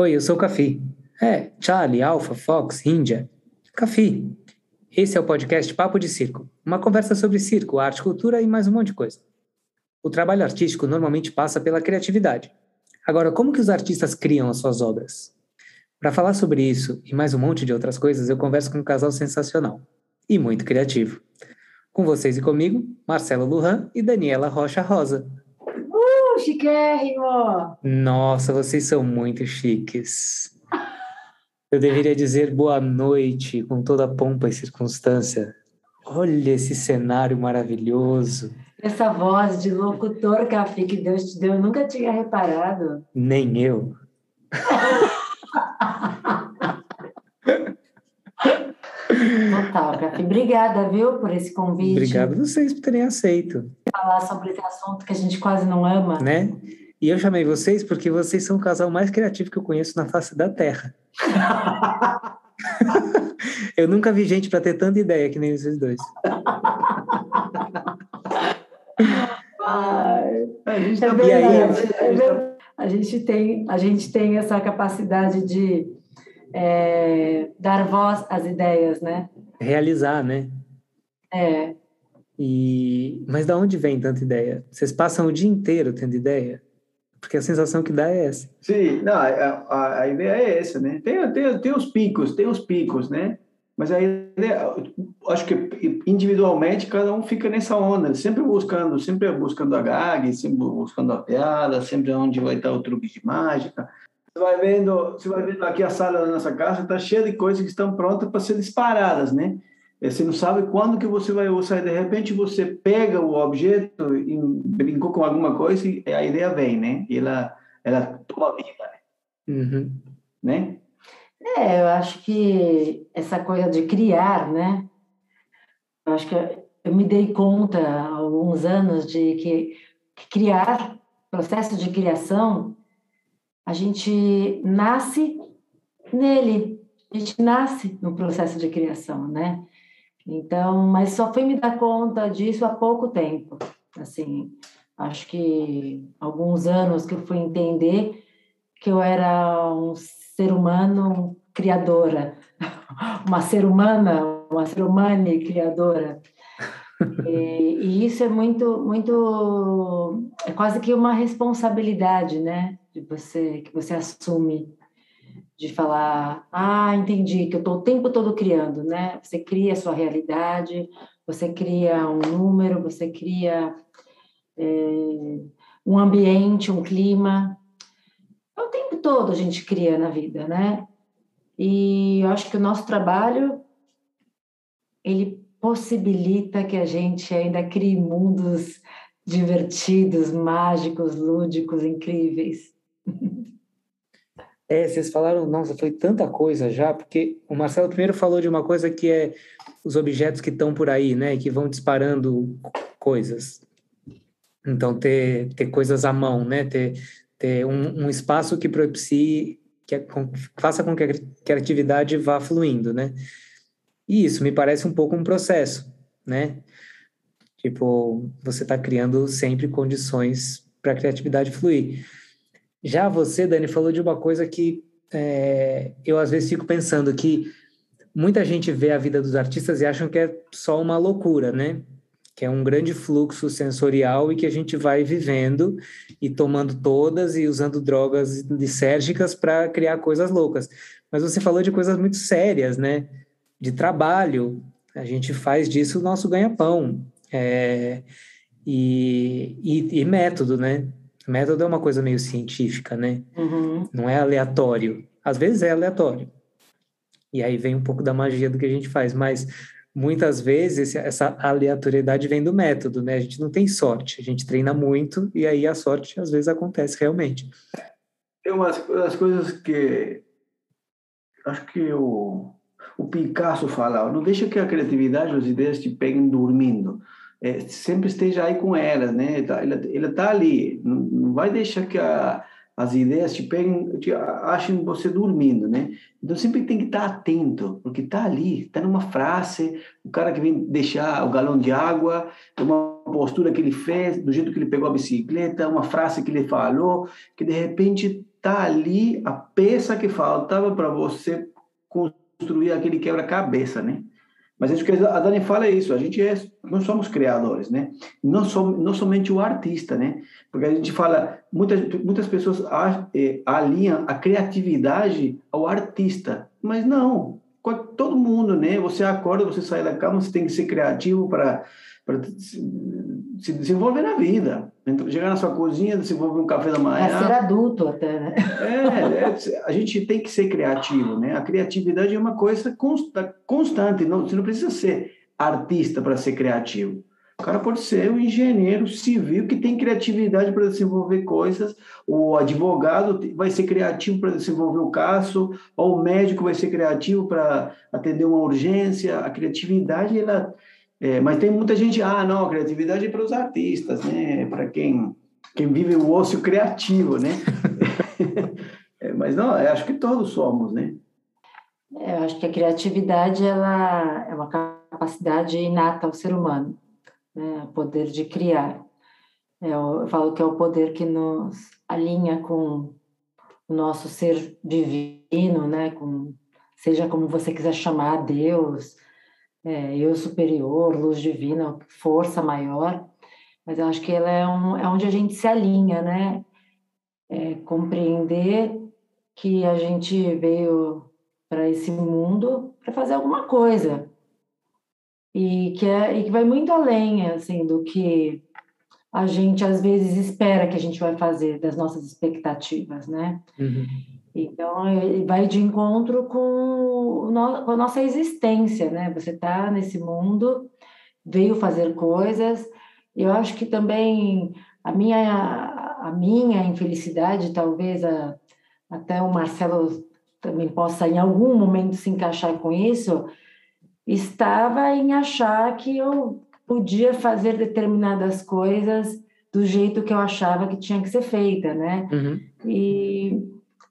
Oi, eu sou o Cafi. É, Charlie, Alpha, Fox, Índia. Cafi. Esse é o podcast Papo de Circo. Uma conversa sobre circo, arte, cultura e mais um monte de coisa. O trabalho artístico normalmente passa pela criatividade. Agora, como que os artistas criam as suas obras? Para falar sobre isso e mais um monte de outras coisas, eu converso com um casal sensacional e muito criativo. Com vocês e comigo, Marcelo Lujan e Daniela Rocha Rosa. Chiquérrimo! Nossa, vocês são muito chiques. Eu deveria dizer boa noite com toda a pompa e circunstância. Olha esse cenário maravilhoso. Essa voz de locutor, Café, que Deus te deu, eu nunca tinha reparado. Nem eu. Total, Café. Obrigada, viu, por esse convite. Obrigado a vocês por terem aceito. Falar sobre esse assunto que a gente quase não ama. Né? E eu chamei vocês porque vocês são o casal mais criativo que eu conheço na face da Terra. eu nunca vi gente para ter tanta ideia que nem vocês dois. Ai, a gente, é verdade, aí, a gente tem a gente tem essa capacidade de é, dar voz às ideias, né? Realizar, né? É. E mas da onde vem tanta ideia? Vocês passam o dia inteiro tendo ideia? Porque a sensação que dá é essa. Sim, não, a, a, ideia é essa, né? Tem, tem, tem os picos, tem os picos, né? Mas aí, acho que individualmente cada um fica nessa onda, sempre buscando, sempre buscando a gag, sempre buscando a piada, sempre onde vai estar o truque de mágica. Você vai vendo, você vai vendo aqui a sala da nossa casa, está cheia de coisas que estão prontas para ser disparadas, né? Você não sabe quando que você vai usar. De repente você pega o objeto e brincou com alguma coisa e a ideia vem, né? E ela, ela toma vida, né? Uhum. né? É, eu acho que essa coisa de criar, né? Eu acho que eu me dei conta há alguns anos de que, que criar, processo de criação, a gente nasce nele, a gente nasce no processo de criação, né? Então, mas só fui me dar conta disso há pouco tempo. Assim, acho que alguns anos que eu fui entender que eu era um ser humano criadora, uma ser humana, uma ser humana criadora. E, e, isso é muito, muito, é quase que uma responsabilidade, né, de você que você assume de falar, ah, entendi que eu estou o tempo todo criando, né? Você cria a sua realidade, você cria um número, você cria é, um ambiente, um clima, o tempo todo a gente cria na vida, né? E eu acho que o nosso trabalho ele possibilita que a gente ainda crie mundos divertidos, mágicos, lúdicos, incríveis. É, vocês falaram, nossa, foi tanta coisa já, porque o Marcelo primeiro falou de uma coisa que é os objetos que estão por aí, né, que vão disparando coisas. Então, ter, ter coisas à mão, né, ter, ter um, um espaço que propicie, que, é, faça com que a criatividade vá fluindo, né? E isso me parece um pouco um processo, né? Tipo, você está criando sempre condições para a criatividade fluir. Já você, Dani, falou de uma coisa que é, eu às vezes fico pensando que muita gente vê a vida dos artistas e acham que é só uma loucura, né? que é um grande fluxo sensorial e que a gente vai vivendo e tomando todas e usando drogas lisérgicas para criar coisas loucas. Mas você falou de coisas muito sérias, né? De trabalho, a gente faz disso o nosso ganha-pão. É, e, e, e, método, né? Método é uma coisa meio científica, né? Uhum. Não é aleatório. Às vezes é aleatório. E aí vem um pouco da magia do que a gente faz, mas muitas vezes essa aleatoriedade vem do método, né? A gente não tem sorte, a gente treina muito e aí a sorte às vezes acontece realmente. Tem umas das coisas que acho que o, o Picasso fala, não deixa que a criatividade, as ideias te peguem dormindo. É, sempre esteja aí com elas, né? Tá, ela, ela tá ali, não, vai deixar que a as ideias te pegam, te acham você dormindo, né? Então sempre tem que estar atento, porque está ali, está numa frase, o cara que vem deixar o galão de água, uma postura que ele fez, do jeito que ele pegou a bicicleta, uma frase que ele falou, que de repente tá ali a peça que faltava para você construir aquele quebra-cabeça, né? Mas isso que a Dani fala é isso, a gente é, nós somos criadores, né? Não, som, não somente o artista, né? Porque a gente fala, muitas, muitas pessoas é, alinham a criatividade ao artista, mas não, todo mundo, né? Você acorda, você sai da cama, você tem que ser criativo para se desenvolver na vida. Então, chegar na sua cozinha, desenvolver um café da manhã. É ser adulto até, né? É, é, a gente tem que ser criativo, né? A criatividade é uma coisa constante, não, você não precisa ser artista para ser criativo. O cara pode ser um engenheiro civil que tem criatividade para desenvolver coisas, o advogado vai ser criativo para desenvolver o caso, ou o médico vai ser criativo para atender uma urgência. A criatividade, ela. É, mas tem muita gente, ah, não, a criatividade é para os artistas, né? Para quem, quem vive o ócio criativo, né? é, mas não, acho que todos somos, né? É, eu acho que a criatividade ela é uma capacidade inata ao ser humano né? o poder de criar. É, eu falo que é o poder que nos alinha com o nosso ser divino, né? com, seja como você quiser chamar, Deus, é, eu superior, luz divina, força maior, mas eu acho que ela é, um, é onde a gente se alinha, né? É compreender que a gente veio para esse mundo para fazer alguma coisa, e que, é, e que vai muito além assim do que a gente às vezes espera que a gente vai fazer das nossas expectativas, né? Uhum. Então, vai de encontro com, com a nossa existência, né? Você está nesse mundo, veio fazer coisas. Eu acho que também a minha, a minha infelicidade, talvez a, até o Marcelo também possa em algum momento se encaixar com isso, estava em achar que eu podia fazer determinadas coisas do jeito que eu achava que tinha que ser feita, né? Uhum. E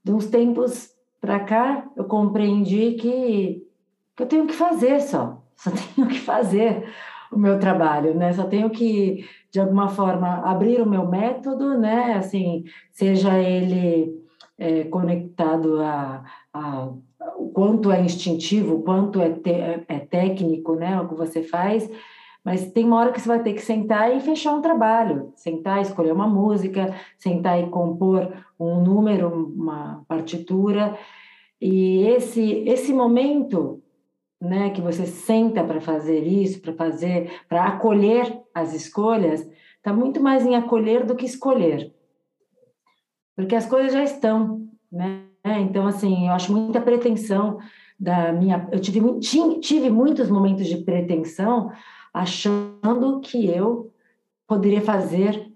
de uns tempos para cá eu compreendi que, que eu tenho que fazer só, só tenho que fazer o meu trabalho, né? Só tenho que de alguma forma abrir o meu método, né? Assim, seja ele é, conectado a, a o quanto é instintivo, o quanto é, te, é técnico, né, o que você faz, mas tem uma hora que você vai ter que sentar e fechar um trabalho, sentar, escolher uma música, sentar e compor um número, uma partitura, e esse esse momento, né, que você senta para fazer isso, para fazer, para acolher as escolhas, está muito mais em acolher do que escolher, porque as coisas já estão, né? É, então, assim, eu acho muita pretensão da minha. Eu tive, tive muitos momentos de pretensão, achando que eu poderia fazer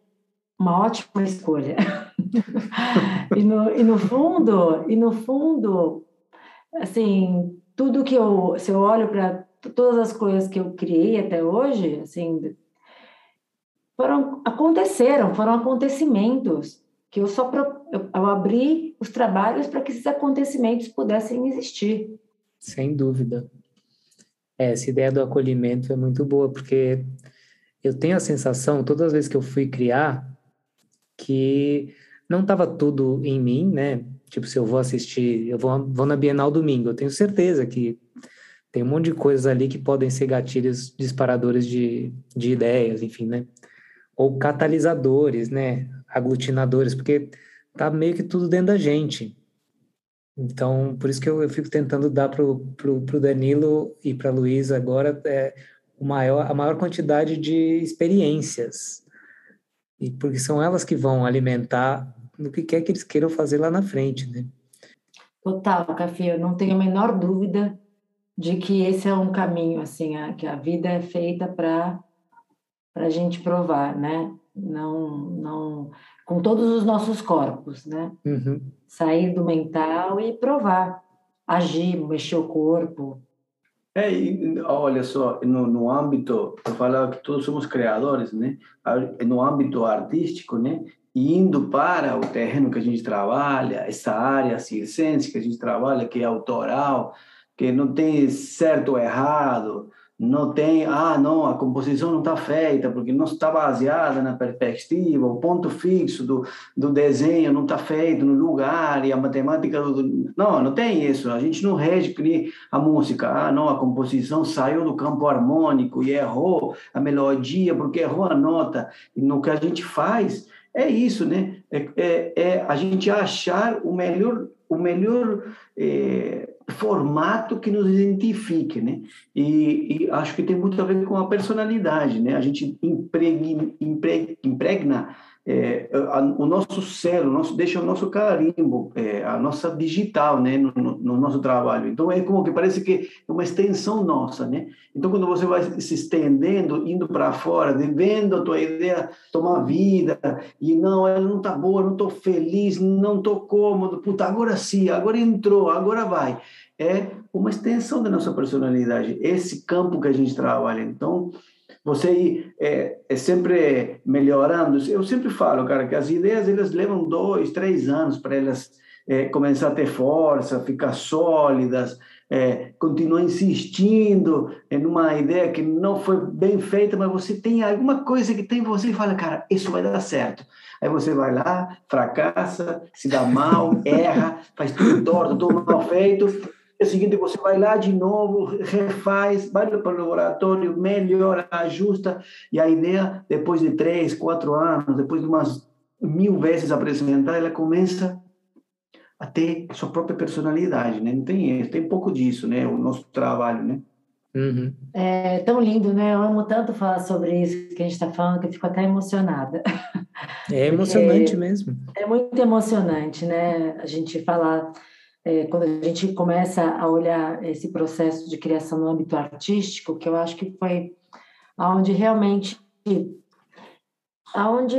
uma ótima escolha. e, no, e no fundo, e no fundo, assim, tudo que eu, se eu olho para todas as coisas que eu criei até hoje, assim, foram aconteceram, foram acontecimentos que eu só eu, eu abri os trabalhos para que esses acontecimentos pudessem existir. Sem dúvida. É, essa ideia do acolhimento é muito boa, porque eu tenho a sensação, todas as vezes que eu fui criar, que não estava tudo em mim, né? Tipo, se eu vou assistir, eu vou, vou na Bienal domingo, eu tenho certeza que tem um monte de coisas ali que podem ser gatilhos disparadores de, de ideias, enfim, né? Ou catalisadores, né? Aglutinadores, porque tá meio que tudo dentro da gente. Então, por isso que eu, eu fico tentando dar pro, pro, pro Danilo e para Luísa agora é, o maior, a maior quantidade de experiências. E porque são elas que vão alimentar no que quer que eles queiram fazer lá na frente, né? Total, Café, eu não tenho a menor dúvida de que esse é um caminho, assim, a, que a vida é feita para a gente provar, né? Não, não com todos os nossos corpos, né? Uhum. Sair do mental e provar, agir, mexer o corpo. É, e, olha só, no, no âmbito, eu falava que todos somos criadores, né? No âmbito artístico, né? indo para o terreno que a gente trabalha, essa área circense que a gente trabalha, que é autoral, que não tem certo ou errado, não tem, ah, não, a composição não está feita porque não está baseada na perspectiva, o ponto fixo do, do desenho não está feito no lugar e a matemática do, não, não tem isso. A gente não rege a música, ah, não, a composição saiu do campo harmônico e errou a melodia porque errou a nota. E no que a gente faz é isso, né? É, é, é a gente achar o melhor, o melhor é, formato que nos identifique, né? E, e, acho que tem muito a ver com a personalidade, né? A gente impregna, impregna é, a, o nosso cérebro, nosso, deixa o nosso carimbo, é, a nossa digital, né, no, no, nosso trabalho. Então é como que parece que é uma extensão nossa, né? Então quando você vai se estendendo, indo para fora, vendo a tua ideia tomar vida e não, ela não tá boa, não estou feliz, não estou cômodo, puta, agora sim, agora entrou, agora vai. É uma extensão da nossa personalidade, esse campo que a gente trabalha. Então você ir é, é, sempre melhorando. Eu sempre falo, cara, que as ideias elas levam dois, três anos para elas é, começar a ter força, ficar sólidas, é, continuar insistindo em uma ideia que não foi bem feita, mas você tem alguma coisa que tem você e fala, cara, isso vai dar certo. Aí você vai lá, fracassa, se dá mal, erra, faz tudo torto, tudo mal feito, é o seguinte, você vai lá de novo, refaz, vai para o laboratório, melhora, ajusta, e a ideia, depois de três, quatro anos, depois de umas mil vezes apresentar, ela começa a ter sua própria personalidade, né? Não tem tem pouco disso, né? O nosso trabalho, né? Uhum. É tão lindo, né? Eu amo tanto falar sobre isso que a gente está falando que eu fico até emocionada. É emocionante mesmo. É muito emocionante, né? A gente falar é, quando a gente começa a olhar esse processo de criação no âmbito artístico, que eu acho que foi aonde realmente aonde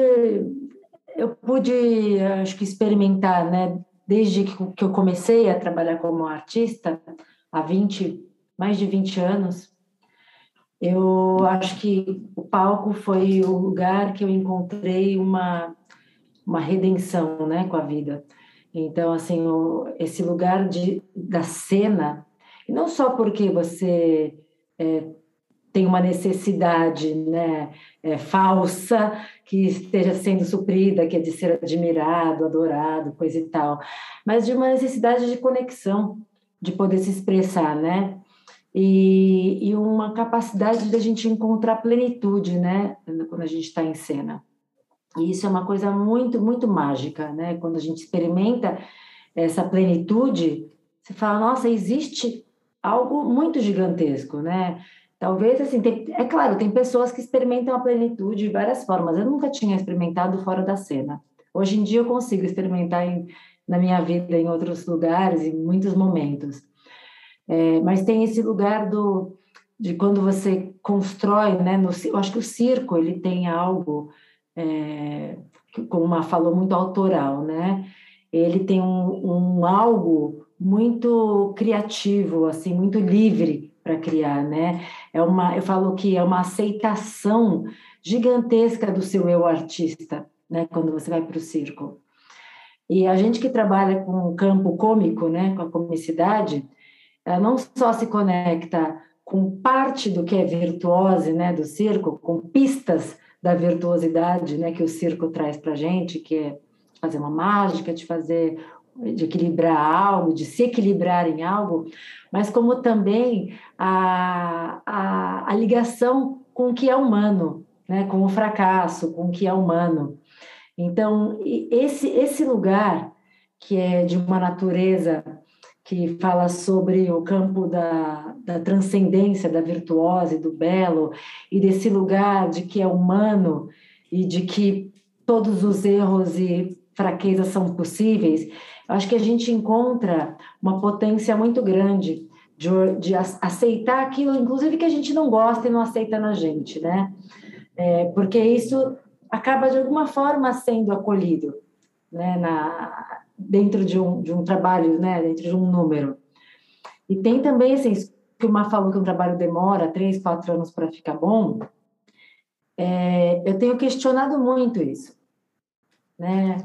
eu pude acho que experimentar, né, desde que eu comecei a trabalhar como artista há 20, mais de 20 anos, eu acho que o palco foi o lugar que eu encontrei uma uma redenção, né, com a vida então, assim, o, esse lugar de, da cena, não só porque você é, tem uma necessidade né, é, falsa que esteja sendo suprida, que é de ser admirado, adorado, coisa e tal, mas de uma necessidade de conexão, de poder se expressar, né? E, e uma capacidade de a gente encontrar plenitude, né? Quando a gente está em cena. E isso é uma coisa muito, muito mágica, né? Quando a gente experimenta essa plenitude, você fala, nossa, existe algo muito gigantesco, né? Talvez, assim, tem, é claro, tem pessoas que experimentam a plenitude de várias formas. Eu nunca tinha experimentado fora da cena. Hoje em dia eu consigo experimentar em, na minha vida em outros lugares, em muitos momentos. É, mas tem esse lugar do de quando você constrói, né? No, eu acho que o circo ele tem algo é, como uma falou, muito autoral, né? Ele tem um, um algo muito criativo, assim, muito livre para criar, né? É uma, eu falo que é uma aceitação gigantesca do seu eu artista, né? Quando você vai para o circo. E a gente que trabalha com o campo cômico, né? Com a comicidade, ela não só se conecta com parte do que é virtuose, né? Do circo, com pistas da virtuosidade né, que o circo traz para a gente, que é fazer uma mágica, de fazer, de equilibrar algo, de se equilibrar em algo, mas como também a, a, a ligação com o que é humano, né, com o fracasso, com o que é humano. Então, esse, esse lugar que é de uma natureza que fala sobre o campo da, da transcendência, da virtuose, do belo, e desse lugar de que é humano e de que todos os erros e fraquezas são possíveis, eu acho que a gente encontra uma potência muito grande de, de aceitar aquilo, inclusive que a gente não gosta e não aceita na gente, né? É, porque isso acaba de alguma forma sendo acolhido, né? Na, dentro de um, de um trabalho, né, dentro de um número. E tem também, assim, que uma falou que um trabalho demora três, quatro anos para ficar bom, é, eu tenho questionado muito isso, né?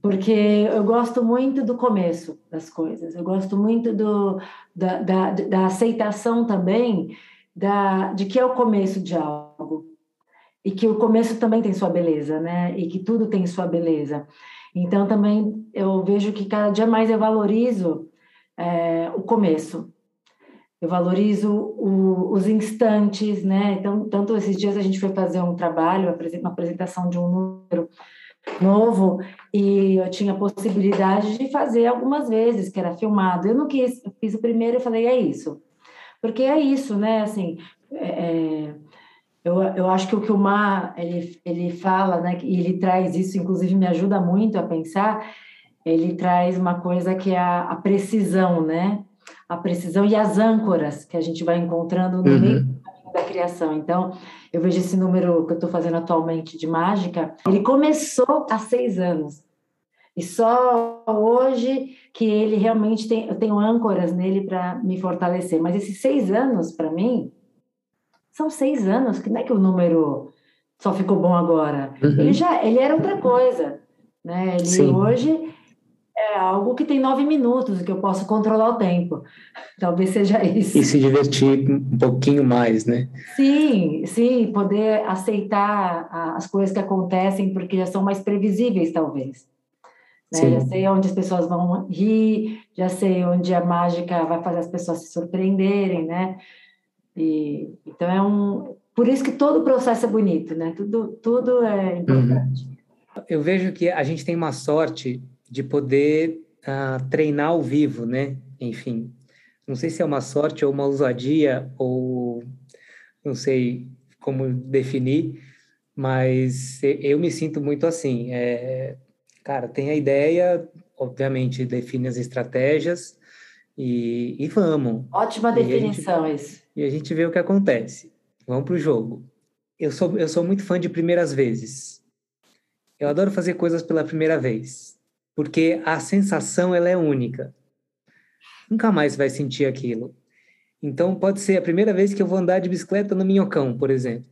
Porque eu gosto muito do começo das coisas, eu gosto muito do, da, da, da aceitação também da, de que é o começo de algo e que o começo também tem sua beleza, né? E que tudo tem sua beleza. Então também eu vejo que cada dia mais eu valorizo é, o começo. Eu valorizo o, os instantes, né? Então, tanto esses dias a gente foi fazer um trabalho, uma apresentação de um número novo, e eu tinha a possibilidade de fazer algumas vezes, que era filmado. Eu não quis, eu fiz o primeiro e falei, é isso. Porque é isso, né? Assim, é, é eu, eu acho que o que o Mar ele, ele fala, né, e ele traz isso, inclusive me ajuda muito a pensar, ele traz uma coisa que é a, a precisão, né? A precisão e as âncoras que a gente vai encontrando no uhum. meio da criação. Então, eu vejo esse número que eu estou fazendo atualmente de mágica, ele começou há seis anos. E só hoje que ele realmente tem, eu tenho âncoras nele para me fortalecer. Mas esses seis anos, para mim, são seis anos, que não é que o número só ficou bom agora. Uhum. Ele já ele era outra coisa. Né? Ele Sim. hoje é algo que tem nove minutos, que eu posso controlar o tempo. Talvez seja isso. E se divertir um pouquinho mais, né? Sim, sim, poder aceitar as coisas que acontecem, porque já são mais previsíveis, talvez. Né? Já sei onde as pessoas vão rir, já sei onde a mágica vai fazer as pessoas se surpreenderem, né? E, então é um. Por isso que todo o processo é bonito, né? Tudo, tudo é importante. Uhum. Eu vejo que a gente tem uma sorte de poder uh, treinar ao vivo, né? Enfim, não sei se é uma sorte ou uma ousadia ou não sei como definir, mas eu me sinto muito assim. É, cara, tem a ideia, obviamente define as estratégias e, e vamos. Ótima definição gente, isso e a gente vê o que acontece. Vamos para o jogo. Eu sou, eu sou muito fã de primeiras vezes. Eu adoro fazer coisas pela primeira vez, porque a sensação ela é única. Nunca mais vai sentir aquilo. Então pode ser a primeira vez que eu vou andar de bicicleta no Minhocão, por exemplo.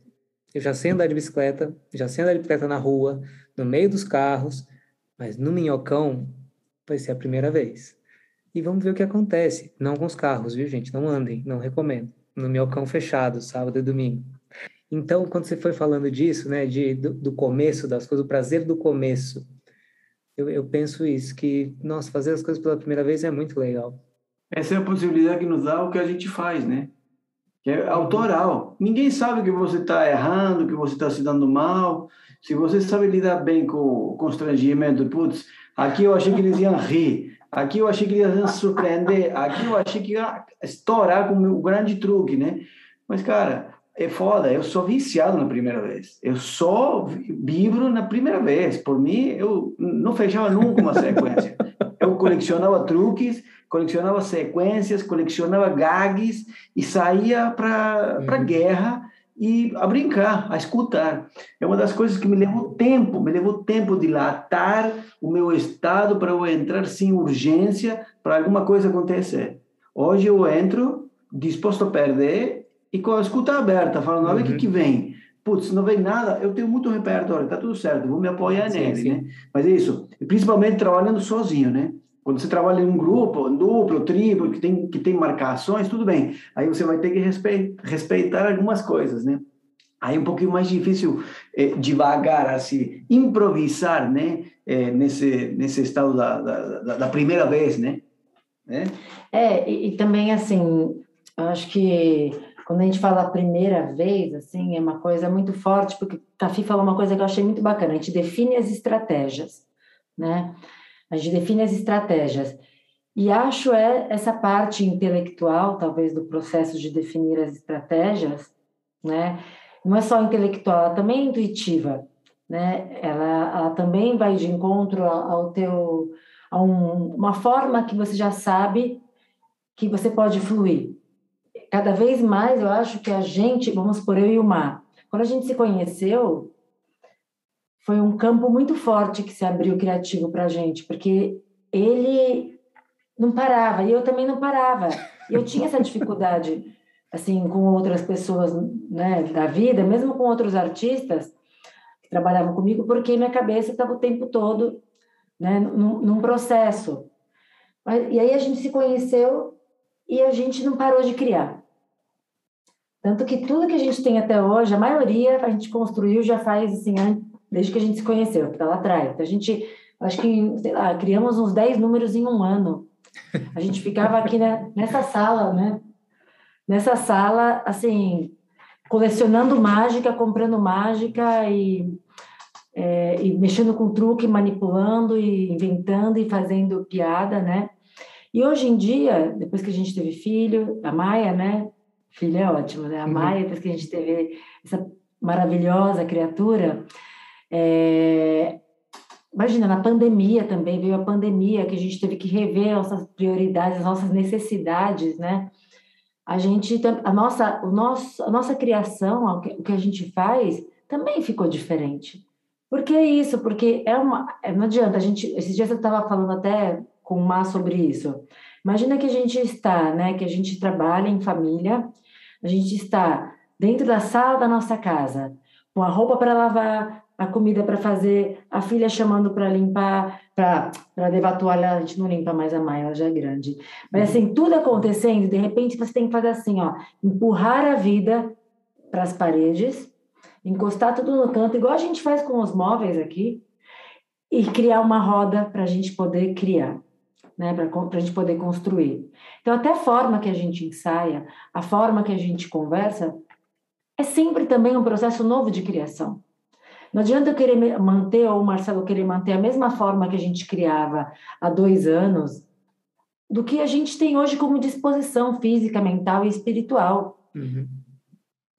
Eu já sei andar de bicicleta, já sei andar de bicicleta na rua, no meio dos carros, mas no Minhocão vai ser a primeira vez. E vamos ver o que acontece. Não com os carros, viu, gente? Não andem, não recomendo no meu cão fechado, sábado e domingo. Então, quando você foi falando disso, né, de, do, do começo das coisas, o prazer do começo, eu, eu, penso isso, que, nossa, fazer as coisas pela primeira vez é muito legal. Essa é a possibilidade que nos dá o que a gente faz, né? Que é autoral. Ninguém sabe que você está errando, que você está se dando mal. Se você sabe lidar bem com o constrangimento, putz, aqui eu achei que eles iam rir, Aqui eu achei que ia surpreender, aqui eu achei que ia estourar com o meu grande truque, né? Mas, cara, é foda, eu sou viciado na primeira vez. Eu só vibro na primeira vez. Por mim, eu não fechava nunca uma sequência. Eu colecionava truques, colecionava sequências, colecionava gags e saía para uhum. guerra e a brincar, a escutar. É uma das coisas que me levou tempo, me levou tempo de latar o meu estado para eu entrar sem urgência para alguma coisa acontecer. Hoje eu entro disposto a perder e com a escuta aberta, falando, olha o que, uhum. que vem. Putz, não vem nada, eu tenho muito repertório, tá tudo certo, vou me apoiar sim, nele, sim. né? Mas é isso, principalmente trabalhando sozinho, né? Quando você trabalha em um grupo, duplo, triplo, que tem, que tem marcações, tudo bem. Aí você vai ter que respeitar, algumas coisas, né? Aí é um pouquinho mais difícil é, devagar, assim, improvisar, né? É, nesse, nesse estado da, da, da, primeira vez, né? É, é e, e, também, assim, eu acho que quando a gente fala a primeira vez, assim, é uma coisa muito forte, porque Tafi falou uma coisa que eu achei muito bacana, a gente define as estratégias, né? A gente define as estratégias. E acho é essa parte intelectual, talvez, do processo de definir as estratégias, né? Não é só intelectual, ela também é intuitiva, né? Ela, ela também vai de encontro ao teu a um, uma forma que você já sabe que você pode fluir. Cada vez mais eu acho que a gente, vamos por eu e o Mar, quando a gente se conheceu, foi um campo muito forte que se abriu criativo para a gente, porque ele não parava e eu também não parava. Eu tinha essa dificuldade, assim, com outras pessoas, né, da vida, mesmo com outros artistas que trabalhavam comigo, porque minha cabeça estava o tempo todo, né, num, num processo. E aí a gente se conheceu e a gente não parou de criar. Tanto que tudo que a gente tem até hoje, a maioria a gente construiu já faz assim, desde que a gente se conheceu, que tá lá atrás. Então, a gente, acho que, sei lá, criamos uns 10 números em um ano. A gente ficava aqui né, nessa sala, né? Nessa sala, assim, colecionando mágica, comprando mágica e, é, e mexendo com truque, manipulando e inventando e fazendo piada, né? E hoje em dia, depois que a gente teve filho, a Maia, né? Filha é ótima, né? A uhum. Maia, depois que a gente teve essa maravilhosa criatura, é, Imagina, na pandemia também, veio a pandemia, que a gente teve que rever nossas prioridades, as nossas necessidades, né? A gente, a nossa, o nosso, a nossa criação, o que, o que a gente faz, também ficou diferente. Por que isso? Porque é uma, é, não adianta, a gente, esses dias eu estava falando até com o Mar sobre isso. Imagina que a gente está, né, que a gente trabalha em família, a gente está dentro da sala da nossa casa, com a roupa para lavar, a comida para fazer, a filha chamando para limpar, para levar a toalha, a gente não limpa mais a mãe, ela já é grande. Mas assim, tudo acontecendo, de repente você tem que fazer assim, ó, empurrar a vida para as paredes, encostar tudo no canto, igual a gente faz com os móveis aqui, e criar uma roda para a gente poder criar, né, para a gente poder construir. Então, até a forma que a gente ensaia, a forma que a gente conversa, é sempre também um processo novo de criação. Não adianta eu querer manter, ou o Marcelo querer manter a mesma forma que a gente criava há dois anos, do que a gente tem hoje como disposição física, mental e espiritual. Uhum.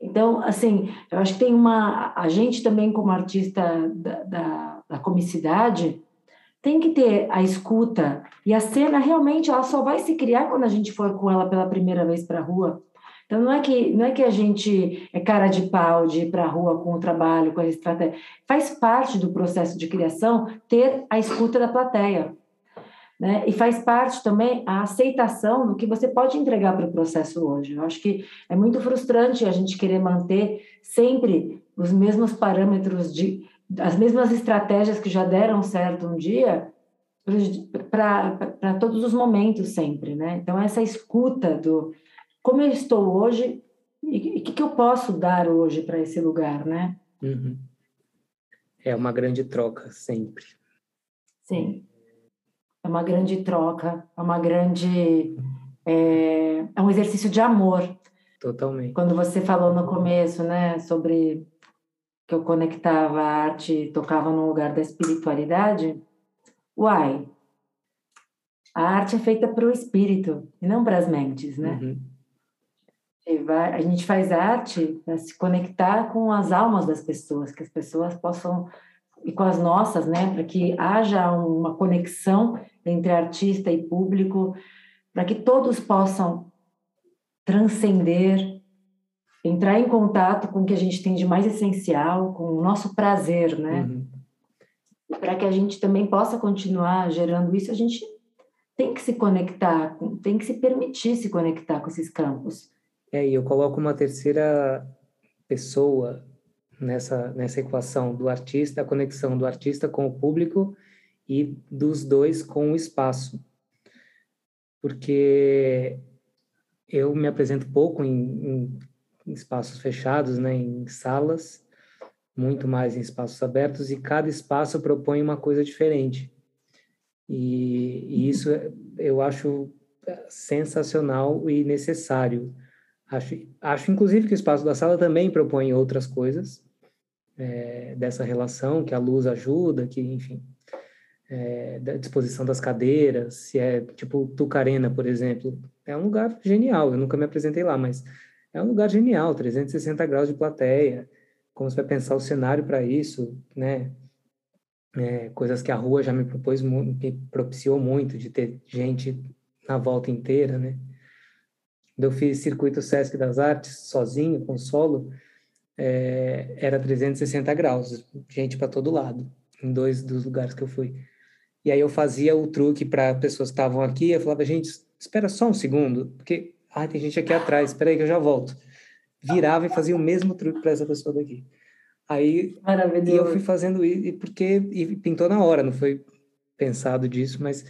Então, assim, eu acho que tem uma. A gente também, como artista da, da, da comicidade, tem que ter a escuta. E a cena realmente ela só vai se criar quando a gente for com ela pela primeira vez para a rua. Então, não é que, não é que a gente é cara de pau de ir para a rua com o trabalho, com a estratégia. Faz parte do processo de criação ter a escuta da plateia. Né? E faz parte também a aceitação do que você pode entregar para o processo hoje. Eu acho que é muito frustrante a gente querer manter sempre os mesmos parâmetros de as mesmas estratégias que já deram certo um dia para todos os momentos sempre, né? Então essa escuta do como eu estou hoje e o que, que, eu posso dar hoje para esse lugar, né? Uhum. É uma grande troca sempre. Sim, é uma grande troca, é uma grande é, é um exercício de amor. Totalmente. Quando você falou no começo, né, sobre que eu conectava a arte, tocava no lugar da espiritualidade, uai, a arte é feita para o espírito e não para as mentes, né? Uhum a gente faz arte para se conectar com as almas das pessoas, que as pessoas possam e com as nossas, né, para que haja uma conexão entre artista e público, para que todos possam transcender, entrar em contato com o que a gente tem de mais essencial, com o nosso prazer, né? Uhum. Para que a gente também possa continuar gerando isso, a gente tem que se conectar, tem que se permitir se conectar com esses campos. É, e eu coloco uma terceira pessoa nessa, nessa equação do artista, a conexão do artista com o público e dos dois com o espaço. Porque eu me apresento pouco em, em espaços fechados, né, em salas, muito mais em espaços abertos, e cada espaço propõe uma coisa diferente. E, e isso eu acho sensacional e necessário Acho, acho, inclusive, que o espaço da sala também propõe outras coisas é, dessa relação, que a luz ajuda, que, enfim, é, da disposição das cadeiras, se é tipo Tucarena, por exemplo, é um lugar genial. Eu nunca me apresentei lá, mas é um lugar genial, 360 graus de plateia. Como você vai pensar o cenário para isso, né? É, coisas que a rua já me propôs, me propiciou muito de ter gente na volta inteira, né? Eu fiz circuito Sesc das Artes sozinho, com solo, é, era 360 graus, gente para todo lado, em dois dos lugares que eu fui. E aí eu fazia o truque para pessoas que estavam aqui, eu falava, gente, espera só um segundo, porque ah, tem gente aqui atrás, espera aí que eu já volto. Virava e fazia o mesmo truque para essa pessoa daqui. Aí e eu fui fazendo isso, e porque e pintou na hora, não foi pensado disso, mas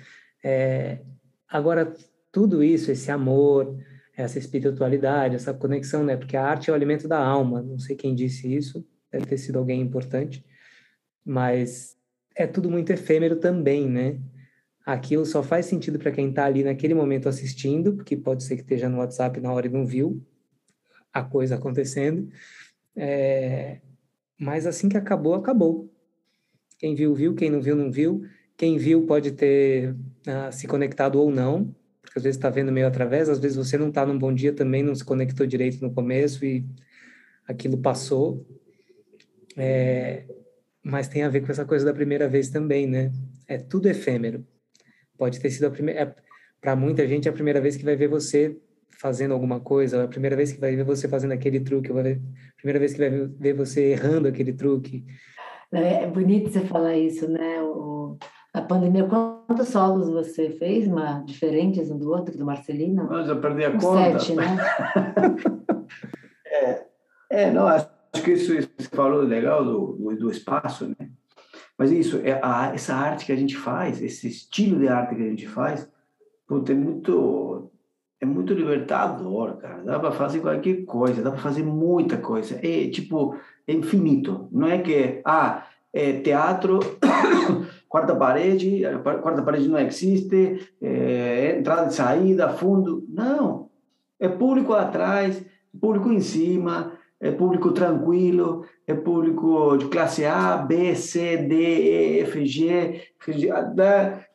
é, agora tudo isso, esse amor, essa espiritualidade, essa conexão, né? Porque a arte é o alimento da alma. Não sei quem disse isso, deve ter sido alguém importante, mas é tudo muito efêmero também, né? Aquilo só faz sentido para quem está ali naquele momento assistindo, porque pode ser que esteja no WhatsApp na hora e não viu a coisa acontecendo. É... Mas assim que acabou, acabou. Quem viu, viu. Quem não viu, não viu. Quem viu pode ter uh, se conectado ou não, porque às vezes está vendo meio através, às vezes você não está num bom dia também, não se conectou direito no começo e aquilo passou. É, mas tem a ver com essa coisa da primeira vez também, né? É tudo efêmero. Pode ter sido a primeira. É, Para muita gente, é a primeira vez que vai ver você fazendo alguma coisa, é a primeira vez que vai ver você fazendo aquele truque, ou a primeira vez que vai ver você errando aquele truque. É, é bonito você falar isso, né? A pandemia, quantos solos você fez, uma, diferentes um do outro, do Marcelino? Eu já perdi a conta. Sete, né? é, é, não, acho que isso, isso que você falou legal do, do, do, espaço, né? Mas isso, é a, essa arte que a gente faz, esse estilo de arte que a gente faz, puta, é muito é muito libertador, cara. Dá para fazer qualquer coisa, dá para fazer muita coisa. É tipo, é infinito. Não é que, ah, é teatro, quarta parede, quarta parede não existe, é, entrada e saída, fundo. Não. É público atrás, público em cima, é público tranquilo, é público de classe A, B, C, D, E, F, G,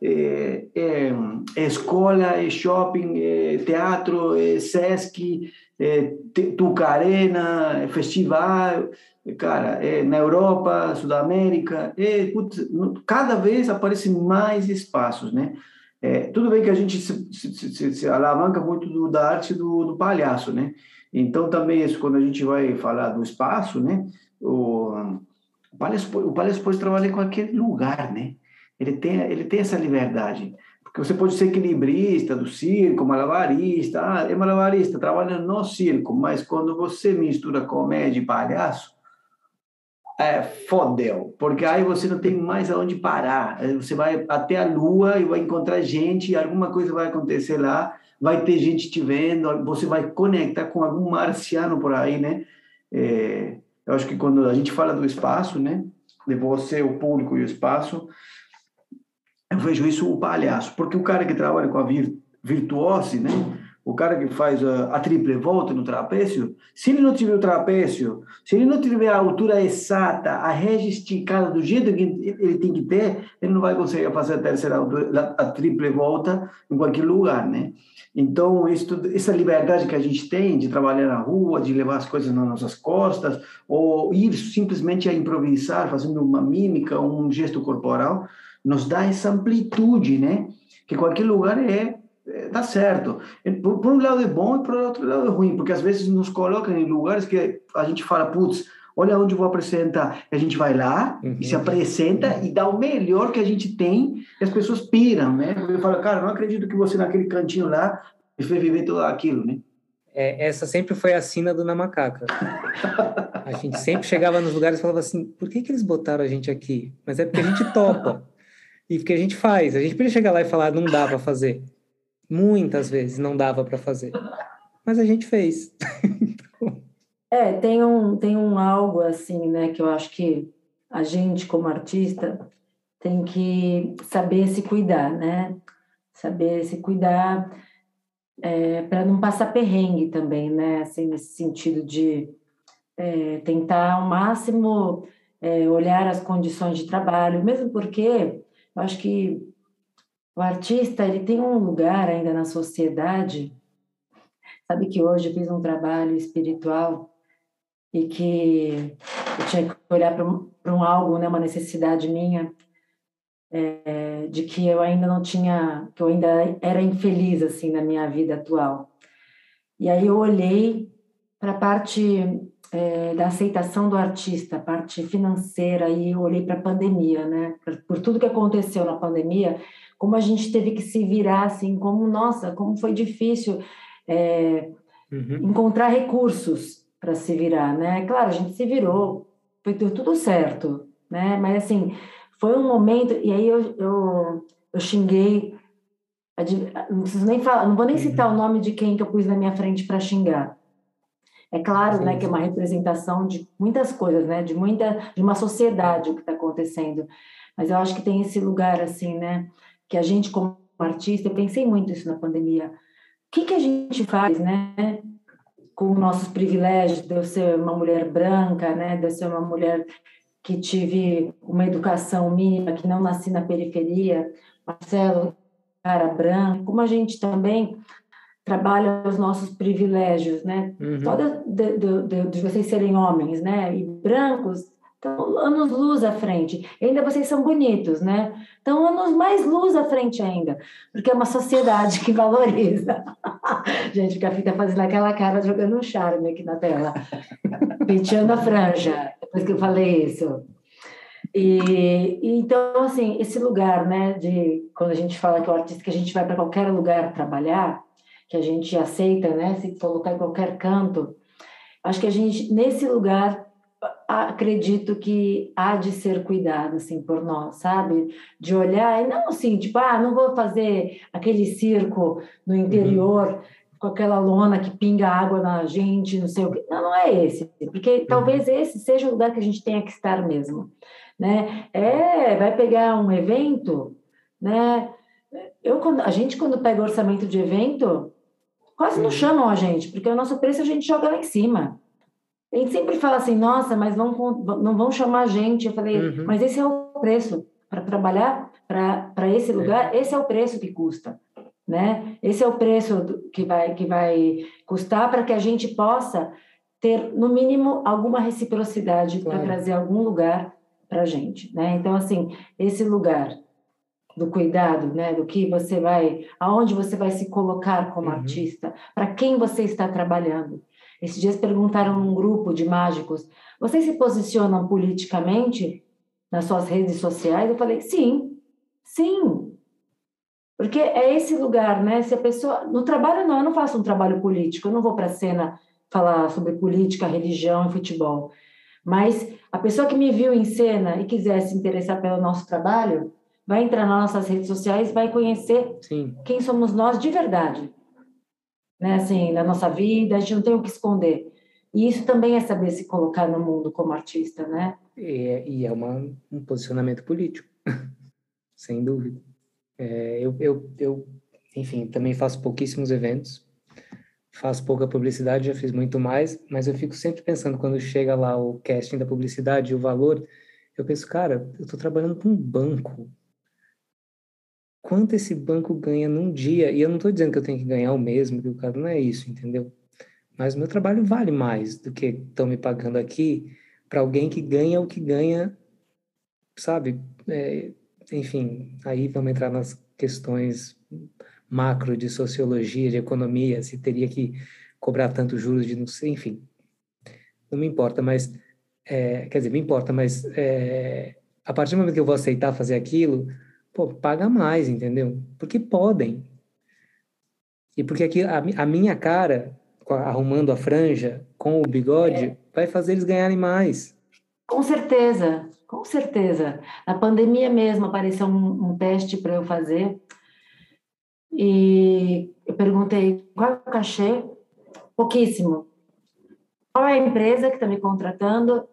é, é, é escola, é shopping, é teatro, é Sesc, é Tucarena, é festival, cara, é na Europa, Sudamérica, é, putz, cada vez aparecem mais espaços, né? É, tudo bem que a gente se, se, se, se alavanca muito do, da arte do, do palhaço, né? Então, também, isso, quando a gente vai falar do espaço, né? O, o, palhaço, o palhaço pode trabalhar com aquele lugar, né? Ele tem, ele tem essa liberdade. Porque você pode ser equilibrista do circo, malabarista. Ah, é malabarista, trabalha no circo. Mas quando você mistura comédia e palhaço, é, fodeu, porque aí você não tem mais aonde parar. Você vai até a lua e vai encontrar gente, alguma coisa vai acontecer lá, vai ter gente te vendo, você vai conectar com algum marciano por aí, né? É, eu acho que quando a gente fala do espaço, né? De você, o público e o espaço, eu vejo isso o palhaço, porque o cara que trabalha com a vir, virtuose, né? o cara que faz a, a triple volta no trapézio, se ele não tiver o trapézio, se ele não tiver a altura exata, a régea esticada do jeito que ele tem que ter, ele não vai conseguir fazer a terceira altura, a triple volta em qualquer lugar, né? Então, isso, essa liberdade que a gente tem de trabalhar na rua, de levar as coisas nas nossas costas, ou ir simplesmente a improvisar, fazendo uma mímica, um gesto corporal, nos dá essa amplitude, né? Que qualquer lugar é é, dá certo. Por, por, um lado é bom e por outro lado é ruim, porque às vezes nos colocam em lugares que a gente fala, putz, olha onde eu vou apresentar. E a gente vai lá uhum. e se apresenta e dá o melhor que a gente tem e as pessoas piram, né? Eu falo, cara, não acredito que você naquele cantinho lá me fez viver tudo aquilo, né? É, essa sempre foi a sina do Na Macaca. a gente sempre chegava nos lugares e falava assim, por que, que eles botaram a gente aqui? Mas é porque a gente topa. E porque a gente faz. A gente podia chegar lá e falar, não dá para fazer. Muitas vezes não dava para fazer. Mas a gente fez. é, tem um, tem um algo assim, né, que eu acho que a gente, como artista, tem que saber se cuidar, né? Saber se cuidar é, para não passar perrengue também, né? Assim, nesse sentido de é, tentar ao máximo é, olhar as condições de trabalho, mesmo porque eu acho que o artista ele tem um lugar ainda na sociedade. Sabe que hoje eu fiz um trabalho espiritual e que eu tinha que olhar para um, um, algo, né, uma necessidade minha, é, de que eu ainda não tinha, que eu ainda era infeliz assim na minha vida atual. E aí eu olhei para a parte é, da aceitação do artista, a parte financeira, e eu olhei para a pandemia, né? Por, por tudo que aconteceu na pandemia, como a gente teve que se virar, assim, como, nossa, como foi difícil é, uhum. encontrar recursos para se virar, né? Claro, a gente se virou, foi tudo certo, né? Mas, assim, foi um momento, e aí eu, eu, eu xinguei não preciso nem falar, não vou nem citar uhum. o nome de quem que eu pus na minha frente para xingar. É claro, sim, né, que é uma representação de muitas coisas, né, de muita, de uma sociedade o que está acontecendo. Mas eu acho que tem esse lugar assim, né, que a gente como artista, eu pensei muito isso na pandemia. O que que a gente faz, né, com nossos privilégios de eu ser uma mulher branca, né, de eu ser uma mulher que tive uma educação mínima, que não nasci na periferia, Marcelo, cara branco, como a gente também trabalha os nossos privilégios, né? Uhum. Toda de, de, de, vocês serem homens, né? E brancos, estão anos luz à frente. E ainda vocês são bonitos, né? Então, anos mais luz à frente ainda, porque é uma sociedade que valoriza. Gente, que a fita fazendo aquela cara jogando um charme aqui na tela, penteando a franja, depois que eu falei isso. E, então, assim, esse lugar, né, de quando a gente fala que o artista que a gente vai para qualquer lugar trabalhar, que a gente aceita, né, se colocar em qualquer canto, acho que a gente, nesse lugar, acredito que há de ser cuidado, assim, por nós, sabe? De olhar, e não assim, tipo, ah, não vou fazer aquele circo no interior, uhum. com aquela lona que pinga água na gente, não sei o quê. Não, não é esse, porque uhum. talvez esse seja o lugar que a gente tenha que estar mesmo, né? É, vai pegar um evento, né? Eu, quando, a gente, quando pega orçamento de evento, Quase não chamam a gente, porque o nosso preço a gente joga lá em cima. A gente sempre fala assim, nossa, mas vão, não vão chamar a gente. Eu falei, uhum. mas esse é o preço. Para trabalhar para esse é. lugar, é. esse é o preço que custa. Né? Esse é o preço que vai, que vai custar para que a gente possa ter, no mínimo, alguma reciprocidade claro. para trazer algum lugar para a gente. Né? Então, assim, esse lugar do cuidado, né, do que você vai, aonde você vai se colocar como uhum. artista, para quem você está trabalhando. Esses dias perguntaram num grupo de mágicos: vocês se posicionam politicamente nas suas redes sociais? Eu falei: sim, sim. Porque é esse lugar, né? Se a pessoa. No trabalho, não, eu não faço um trabalho político, eu não vou para a cena falar sobre política, religião e futebol. Mas a pessoa que me viu em cena e quiser se interessar pelo nosso trabalho, vai entrar nas nossas redes sociais, vai conhecer Sim. quem somos nós de verdade. Né? Assim, na nossa vida, a gente não tem o que esconder. E isso também é saber se colocar no mundo como artista, né? E é, e é uma, um posicionamento político, sem dúvida. É, eu, eu, eu, enfim, também faço pouquíssimos eventos, faço pouca publicidade, já fiz muito mais, mas eu fico sempre pensando, quando chega lá o casting da publicidade, o valor, eu penso, cara, eu estou trabalhando com um banco, quanto esse banco ganha num dia, e eu não estou dizendo que eu tenho que ganhar o mesmo que o cara, não é isso, entendeu? Mas meu trabalho vale mais do que estão me pagando aqui para alguém que ganha o que ganha, sabe? É, enfim, aí vamos entrar nas questões macro de sociologia, de economia, se teria que cobrar tanto juros de não sei, enfim. Não me importa, mas, é, quer dizer, me importa, mas é, a partir do momento que eu vou aceitar fazer aquilo, pô, paga mais, entendeu? Porque podem. E porque aqui a, a minha cara, arrumando a franja com o bigode, é. vai fazer eles ganharem mais. Com certeza, com certeza. Na pandemia mesmo apareceu um, um teste para eu fazer e eu perguntei qual é o cachê? Pouquíssimo. Qual é a empresa que está me contratando?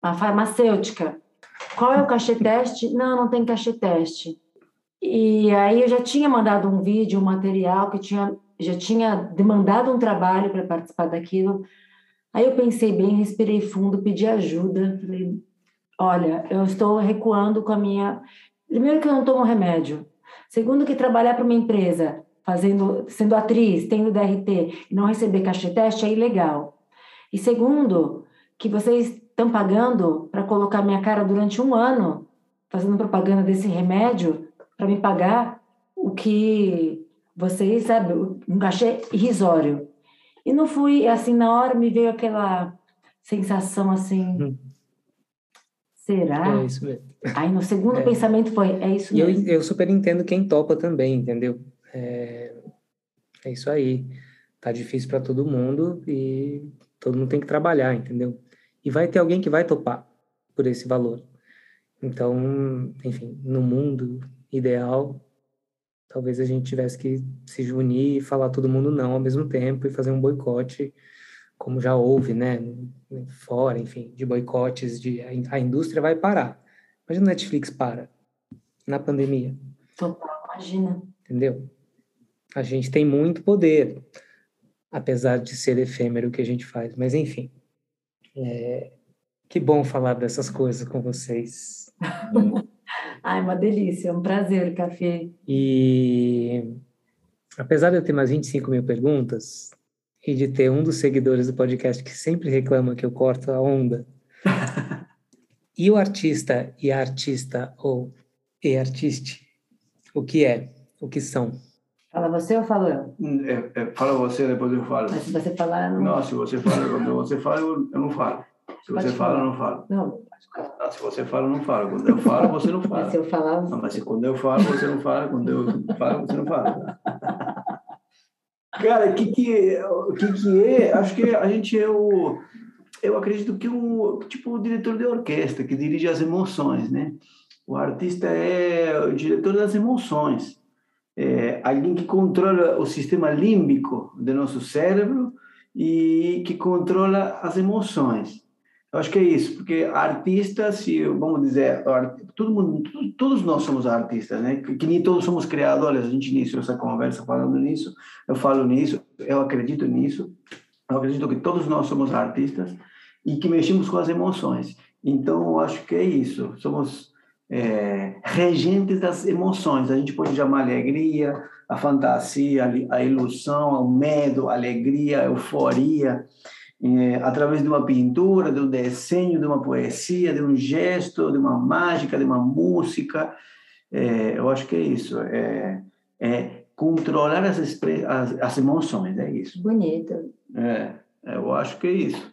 A farmacêutica. Qual é o cachê teste? Não, não tem cachê teste. E aí eu já tinha mandado um vídeo, um material que tinha, já tinha demandado um trabalho para participar daquilo. Aí eu pensei bem, respirei fundo, pedi ajuda. Falei, olha, eu estou recuando com a minha. Primeiro que eu não tomo remédio. Segundo que trabalhar para uma empresa, fazendo, sendo atriz, tendo DRT e não receber cachê teste é ilegal. E segundo, que vocês estão pagando para colocar minha cara durante um ano fazendo propaganda desse remédio para me pagar o que vocês, sabe, um cachê irrisório. E não fui, assim, na hora me veio aquela sensação assim. Hum. Será? É isso mesmo. Aí no segundo é. pensamento foi, é isso mesmo. E eu, eu super entendo quem topa também, entendeu? É, é isso aí. Tá difícil para todo mundo e todo mundo tem que trabalhar, entendeu? E vai ter alguém que vai topar por esse valor. Então, enfim, no mundo ideal, talvez a gente tivesse que se unir e falar todo mundo não ao mesmo tempo e fazer um boicote, como já houve, né? Fora, enfim, de boicotes, de a indústria vai parar. Imagina o Netflix para na pandemia. Total, imagina. Entendeu? A gente tem muito poder, apesar de ser efêmero o que a gente faz. Mas, enfim, é, que bom falar dessas coisas com vocês. Ai, uma delícia, é um prazer, Café. E apesar de eu ter mais 25 mil perguntas e de ter um dos seguidores do podcast que sempre reclama que eu corto a onda, e o artista e a artista ou e artiste, o que é? O que são? Fala você ou falo eu? É, é, fala você, depois eu falo. Mas se você falar, não... Não, se você fala, quando você fala, eu, eu não falo. Se você fala, eu não falo. Não, ah, se você fala, eu não falo. Quando eu falo, você não fala. se eu falar... Não, mas se quando eu falo, você não fala. Quando eu falo, você não fala. Cara, o que que, é, que que é? Acho que a gente é o... Eu acredito que o tipo o diretor de orquestra que dirige as emoções, né? O artista é o diretor das emoções. É alguém que controla o sistema límbico do nosso cérebro e que controla as emoções. Eu acho que é isso, porque artista, se vamos dizer, todo mundo, todos nós somos artistas, né? Que nem todos somos criadores. A gente iniciou essa conversa falando nisso. Eu falo nisso, eu acredito nisso. Eu acredito que todos nós somos artistas e que mexemos com as emoções. Então, eu acho que é isso. Somos é, regentes das emoções. A gente pode chamar alegria, a fantasia, a ilusão, o medo, a alegria, a euforia, é, através de uma pintura, de um desenho, de uma poesia, de um gesto, de uma mágica, de uma música. É, eu acho que é isso. É, é controlar as, as, as, emoções, é isso. Bonito. É, eu acho que é isso.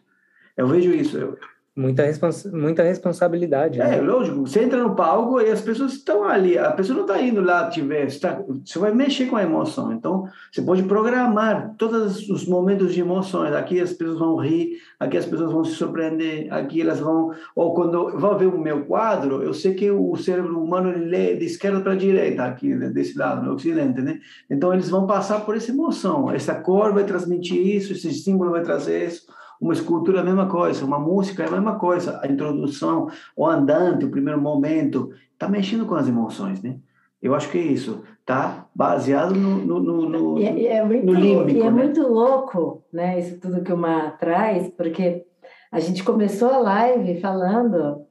Eu vejo isso. Eu, Muita, respons muita responsabilidade. É, né? lógico. Você entra no palco e as pessoas estão ali. A pessoa não está indo lá te ver. Você, tá, você vai mexer com a emoção. Então, você pode programar todos os momentos de emoções. Aqui as pessoas vão rir, aqui as pessoas vão se surpreender, aqui elas vão... Ou quando vão ver o meu quadro, eu sei que o cérebro humano ele lê de esquerda para direita, aqui desse lado, no ocidente, né? Então, eles vão passar por essa emoção. Essa cor vai transmitir isso, esse símbolo vai trazer isso uma escultura é a mesma coisa, uma música é a mesma coisa. A introdução, o andante, o primeiro momento, está mexendo com as emoções, né? Eu acho que é isso. Está baseado no, no, no, no, e, é muito, no límbico. E é né? muito louco, né? Isso tudo que o Mar traz, porque a gente começou a live falando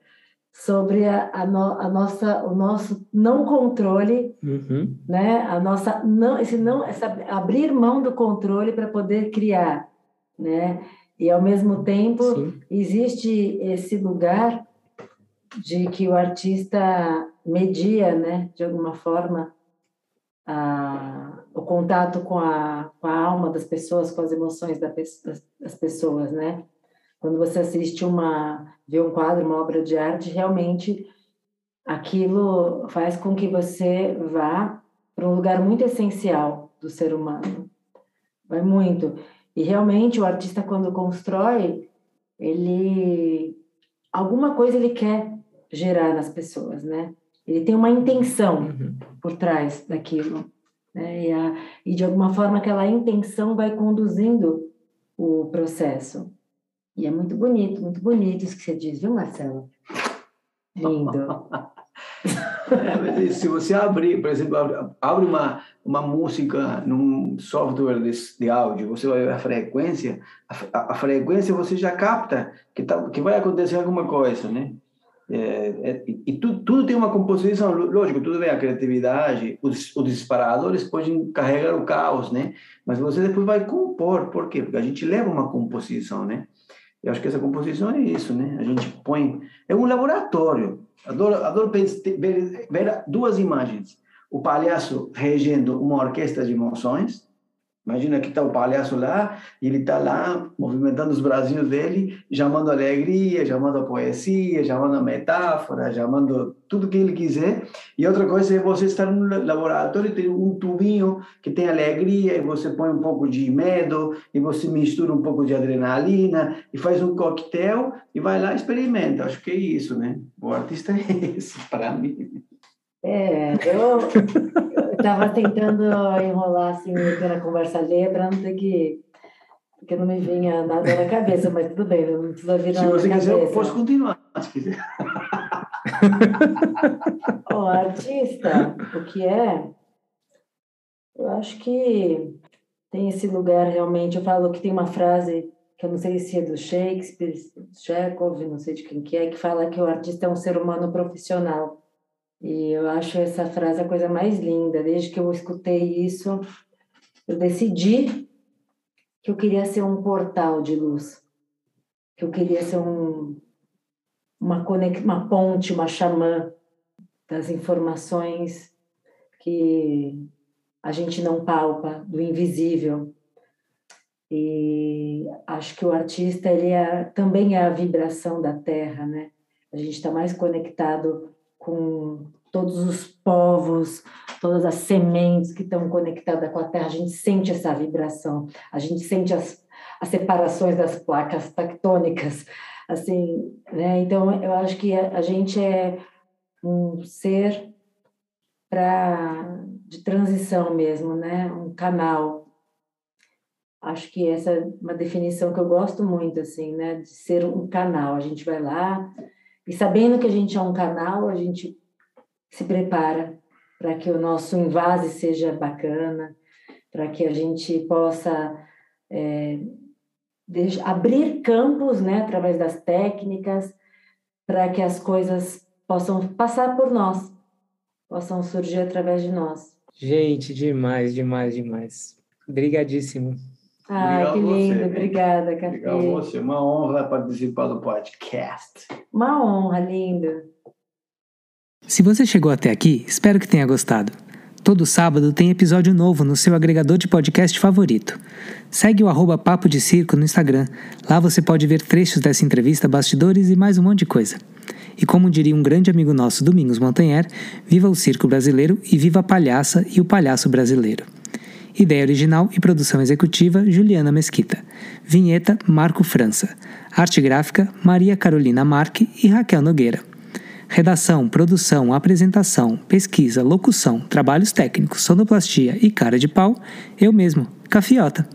sobre a, a, no, a, nossa o nosso não controle uhum. né a nossa não esse não essa abrir mão do controle para poder criar né e, ao mesmo tempo, Sim. existe esse lugar de que o artista media, né, de alguma forma, a, o contato com a, com a alma das pessoas, com as emoções da, das, das pessoas, né? Quando você assiste uma, vê um quadro, uma obra de arte, realmente aquilo faz com que você vá para um lugar muito essencial do ser humano. Vai muito. E realmente o artista quando constrói, ele alguma coisa ele quer gerar nas pessoas, né? Ele tem uma intenção uhum. por trás daquilo, né? E, a, e de alguma forma aquela intenção vai conduzindo o processo. E é muito bonito, muito bonito isso que você diz, viu, Marcelo? Lindo. É, se você abrir, por exemplo, abre uma, uma música num software de, de áudio, você vai ver a frequência, a, a, frequência você já capta que, tá, que vai acontecer alguma coisa, né? É, é, e tudo, tudo, tem uma composição, lógico, tudo bem, a criatividade, os, os disparadores podem carregar o caos, né? Mas você depois vai compor, por quê? Porque a gente leva uma composição, né? Eu acho que essa composição é isso, né? A gente põe. É um laboratório. Adoro, adoro ver, ver duas imagens. O palhaço regendo uma orquestra de emoções, Imagina que está o palhaço lá, e ele está lá movimentando os bracinhos dele, chamando alegria, chamando a poesia, chamando a metáfora, chamando tudo que ele quiser. E outra coisa é você estar no laboratório e ter um tubinho que tem alegria, e você põe um pouco de medo, e você mistura um pouco de adrenalina, e faz um coquetel, e vai lá e experimenta. Acho que é isso, né? O artista é esse, para mim. É, eu, estava tentando enrolar assim na conversa alheia para não ter que. Porque não me vinha nada na cabeça, mas tudo bem, não precisa vir Se você quiser, eu posso continuar, se quiser. o artista, o que é? Eu acho que tem esse lugar realmente. Eu falo que tem uma frase que eu não sei se é do Shakespeare, Chekhov, não sei de quem que é, que fala que o artista é um ser humano profissional. E eu acho essa frase a coisa mais linda. Desde que eu escutei isso, eu decidi que eu queria ser um portal de luz, que eu queria ser um, uma, conex, uma ponte, uma xamã das informações que a gente não palpa, do invisível. E acho que o artista ele é, também é a vibração da terra, né? A gente está mais conectado com todos os povos, todas as sementes que estão conectadas com a terra. A gente sente essa vibração, a gente sente as, as separações das placas tectônicas, assim, né? Então eu acho que a, a gente é um ser para de transição mesmo, né? Um canal. Acho que essa é uma definição que eu gosto muito, assim, né? De ser um canal. A gente vai lá e sabendo que a gente é um canal, a gente se prepara para que o nosso invase seja bacana, para que a gente possa é, abrir campos, né? Através das técnicas, para que as coisas possam passar por nós, possam surgir através de nós. Gente, demais, demais, demais. Obrigadíssimo. Ah, que lindo. Você, Obrigada, Café. Obrigado você. Uma honra participar do podcast. Uma honra, lindo. Se você chegou até aqui, espero que tenha gostado. Todo sábado tem episódio novo no seu agregador de podcast favorito. Segue o arroba Papo de Circo no Instagram. Lá você pode ver trechos dessa entrevista, bastidores e mais um monte de coisa. E como diria um grande amigo nosso, Domingos Montanher, viva o circo brasileiro e viva a palhaça e o palhaço brasileiro. Ideia original e produção executiva Juliana Mesquita. Vinheta Marco França. Arte gráfica Maria Carolina Marque e Raquel Nogueira. Redação, produção, apresentação, pesquisa, locução, trabalhos técnicos, sonoplastia e cara de pau, eu mesmo, Cafiota.